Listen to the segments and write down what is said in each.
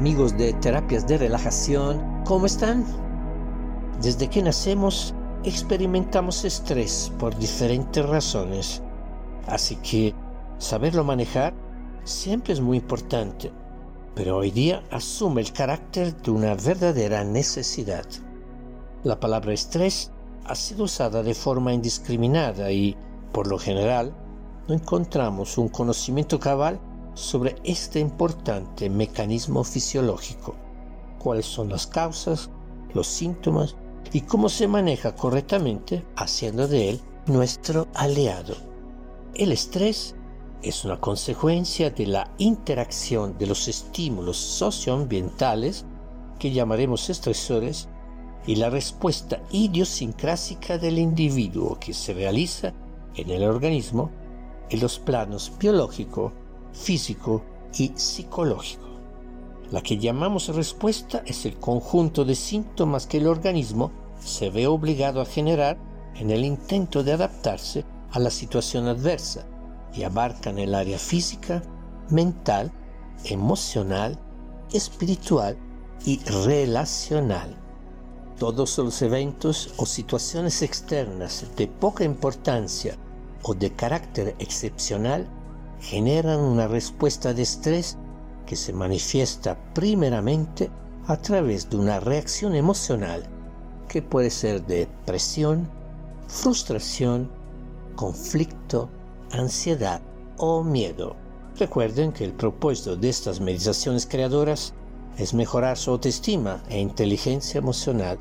amigos de terapias de relajación, ¿cómo están? Desde que nacemos experimentamos estrés por diferentes razones, así que saberlo manejar siempre es muy importante, pero hoy día asume el carácter de una verdadera necesidad. La palabra estrés ha sido usada de forma indiscriminada y, por lo general, no encontramos un conocimiento cabal sobre este importante mecanismo fisiológico, cuáles son las causas, los síntomas y cómo se maneja correctamente haciendo de él nuestro aliado. El estrés es una consecuencia de la interacción de los estímulos socioambientales que llamaremos estresores y la respuesta idiosincrásica del individuo que se realiza en el organismo en los planos biológico, físico y psicológico. La que llamamos respuesta es el conjunto de síntomas que el organismo se ve obligado a generar en el intento de adaptarse a la situación adversa y abarcan el área física, mental, emocional, espiritual y relacional. Todos los eventos o situaciones externas de poca importancia o de carácter excepcional generan una respuesta de estrés que se manifiesta primeramente a través de una reacción emocional que puede ser de presión, frustración, conflicto, ansiedad o miedo. Recuerden que el propósito de estas meditaciones creadoras es mejorar su autoestima e inteligencia emocional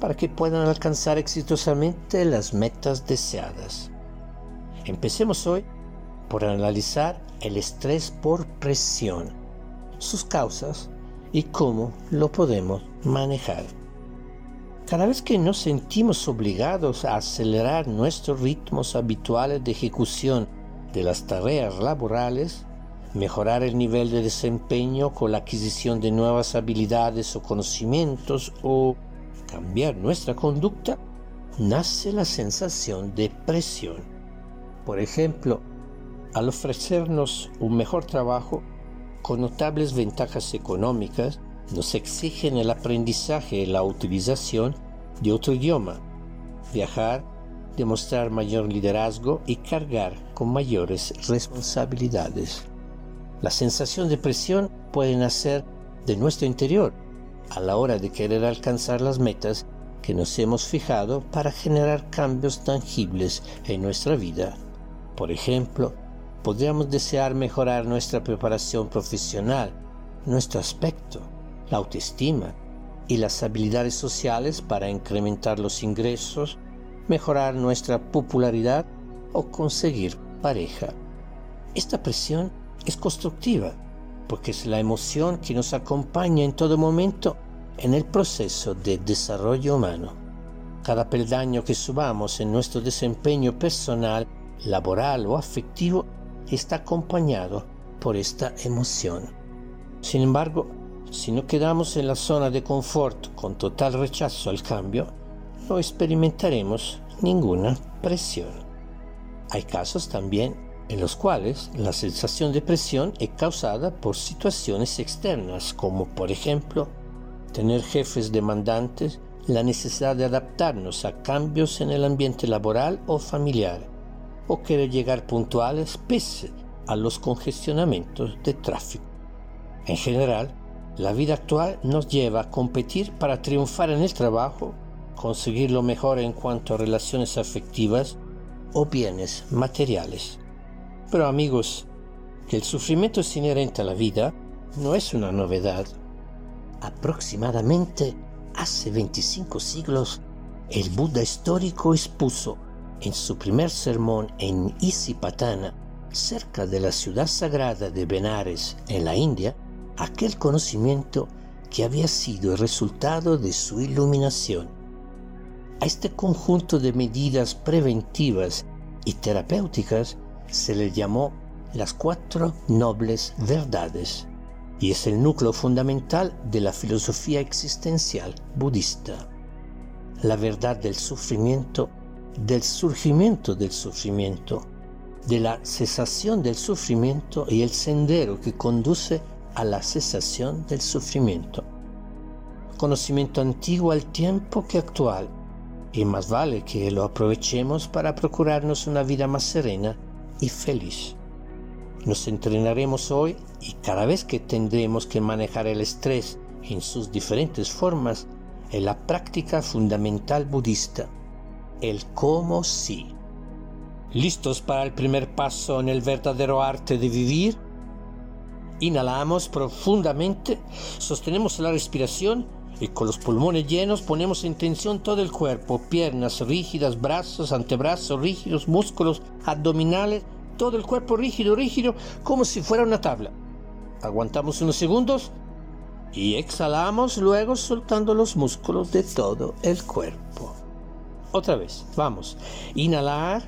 para que puedan alcanzar exitosamente las metas deseadas. Empecemos hoy por analizar el estrés por presión, sus causas y cómo lo podemos manejar. Cada vez que nos sentimos obligados a acelerar nuestros ritmos habituales de ejecución de las tareas laborales, mejorar el nivel de desempeño con la adquisición de nuevas habilidades o conocimientos o cambiar nuestra conducta, nace la sensación de presión. Por ejemplo, al ofrecernos un mejor trabajo con notables ventajas económicas, nos exigen el aprendizaje y la utilización de otro idioma, viajar, demostrar mayor liderazgo y cargar con mayores responsabilidades. La sensación de presión puede nacer de nuestro interior a la hora de querer alcanzar las metas que nos hemos fijado para generar cambios tangibles en nuestra vida. Por ejemplo, podríamos desear mejorar nuestra preparación profesional, nuestro aspecto, la autoestima y las habilidades sociales para incrementar los ingresos, mejorar nuestra popularidad o conseguir pareja. Esta presión es constructiva porque es la emoción que nos acompaña en todo momento en el proceso de desarrollo humano. Cada peldaño que subamos en nuestro desempeño personal, laboral o afectivo está acompañado por esta emoción. Sin embargo, si no quedamos en la zona de confort con total rechazo al cambio, no experimentaremos ninguna presión. Hay casos también en los cuales la sensación de presión es causada por situaciones externas, como por ejemplo tener jefes demandantes, la necesidad de adaptarnos a cambios en el ambiente laboral o familiar, o querer llegar puntuales pese a los congestionamientos de tráfico. En general, la vida actual nos lleva a competir para triunfar en el trabajo, conseguir lo mejor en cuanto a relaciones afectivas o bienes materiales. Pero amigos, que el sufrimiento es inherente a la vida no es una novedad. Aproximadamente hace 25 siglos, el Buda histórico expuso en su primer sermón en Isipatana, cerca de la ciudad sagrada de Benares, en la India, aquel conocimiento que había sido el resultado de su iluminación. A este conjunto de medidas preventivas y terapéuticas se le llamó las cuatro nobles verdades y es el núcleo fundamental de la filosofía existencial budista. La verdad del sufrimiento del surgimiento del sufrimiento, de la cesación del sufrimiento y el sendero que conduce a la cesación del sufrimiento. Conocimiento antiguo al tiempo que actual, y más vale que lo aprovechemos para procurarnos una vida más serena y feliz. Nos entrenaremos hoy y cada vez que tendremos que manejar el estrés en sus diferentes formas, en la práctica fundamental budista, el cómo sí. ¿Listos para el primer paso en el verdadero arte de vivir? Inhalamos profundamente, sostenemos la respiración y con los pulmones llenos ponemos en tensión todo el cuerpo, piernas rígidas, brazos, antebrazos rígidos, músculos abdominales, todo el cuerpo rígido, rígido, como si fuera una tabla. Aguantamos unos segundos y exhalamos luego soltando los músculos de todo el cuerpo. Otra vez, vamos. Inhalar,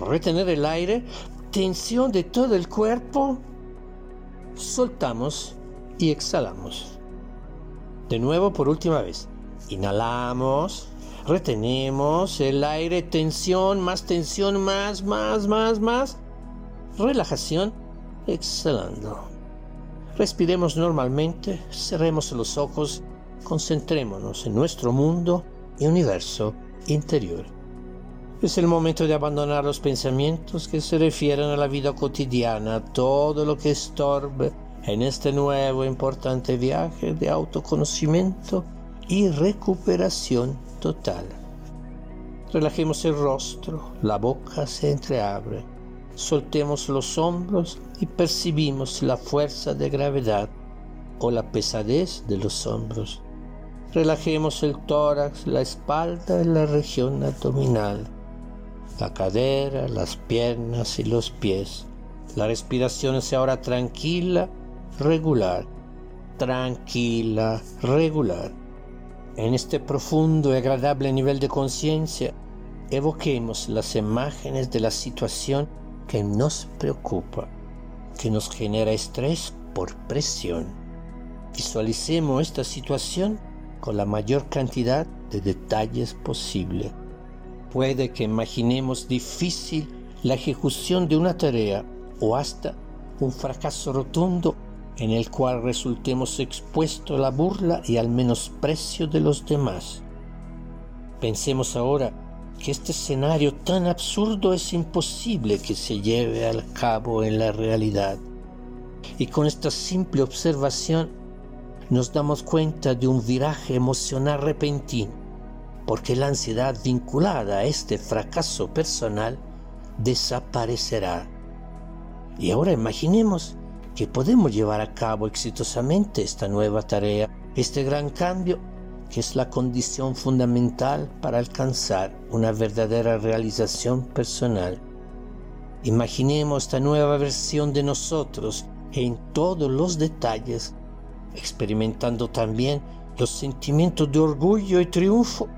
retener el aire, tensión de todo el cuerpo, soltamos y exhalamos. De nuevo por última vez. Inhalamos, retenemos el aire, tensión, más tensión, más, más, más, más relajación, exhalando. Respiremos normalmente, cerremos los ojos, concentrémonos en nuestro mundo y universo interior. Es el momento de abandonar los pensamientos que se refieren a la vida cotidiana, todo lo que estorbe en este nuevo importante viaje de autoconocimiento y recuperación total. Relajemos el rostro, la boca se entreabre soltemos los hombros y percibimos la fuerza de gravedad o la pesadez de los hombros. Relajemos el tórax, la espalda y la región abdominal, la cadera, las piernas y los pies. La respiración es ahora tranquila, regular, tranquila, regular. En este profundo y agradable nivel de conciencia, evoquemos las imágenes de la situación que nos preocupa, que nos genera estrés por presión. Visualicemos esta situación con la mayor cantidad de detalles posible. Puede que imaginemos difícil la ejecución de una tarea o hasta un fracaso rotundo en el cual resultemos expuestos a la burla y al menosprecio de los demás. Pensemos ahora que este escenario tan absurdo es imposible que se lleve al cabo en la realidad. Y con esta simple observación nos damos cuenta de un viraje emocional repentino, porque la ansiedad vinculada a este fracaso personal desaparecerá. Y ahora imaginemos que podemos llevar a cabo exitosamente esta nueva tarea, este gran cambio que es la condición fundamental para alcanzar una verdadera realización personal. Imaginemos esta nueva versión de nosotros en todos los detalles, experimentando también los sentimientos de orgullo y triunfo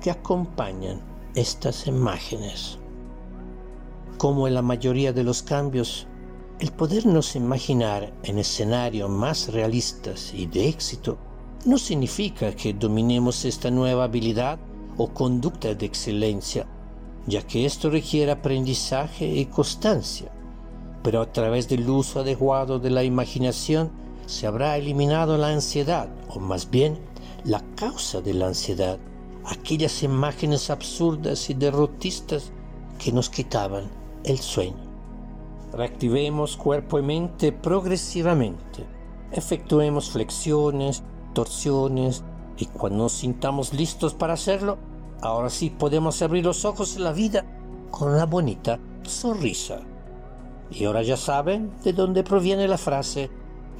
que acompañan estas imágenes. Como en la mayoría de los cambios, el podernos imaginar en escenarios más realistas y de éxito no significa que dominemos esta nueva habilidad o conducta de excelencia, ya que esto requiere aprendizaje y constancia, pero a través del uso adecuado de la imaginación se habrá eliminado la ansiedad, o más bien la causa de la ansiedad, aquellas imágenes absurdas y derrotistas que nos quitaban el sueño. Reactivemos cuerpo y mente progresivamente. Efectuemos flexiones, torsiones y cuando nos sintamos listos para hacerlo, ahora sí podemos abrir los ojos a la vida con una bonita sonrisa. Y ahora ya saben de dónde proviene la frase,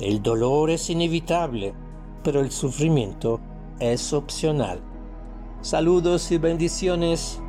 el dolor es inevitable, pero el sufrimiento es opcional. Saludos y bendiciones.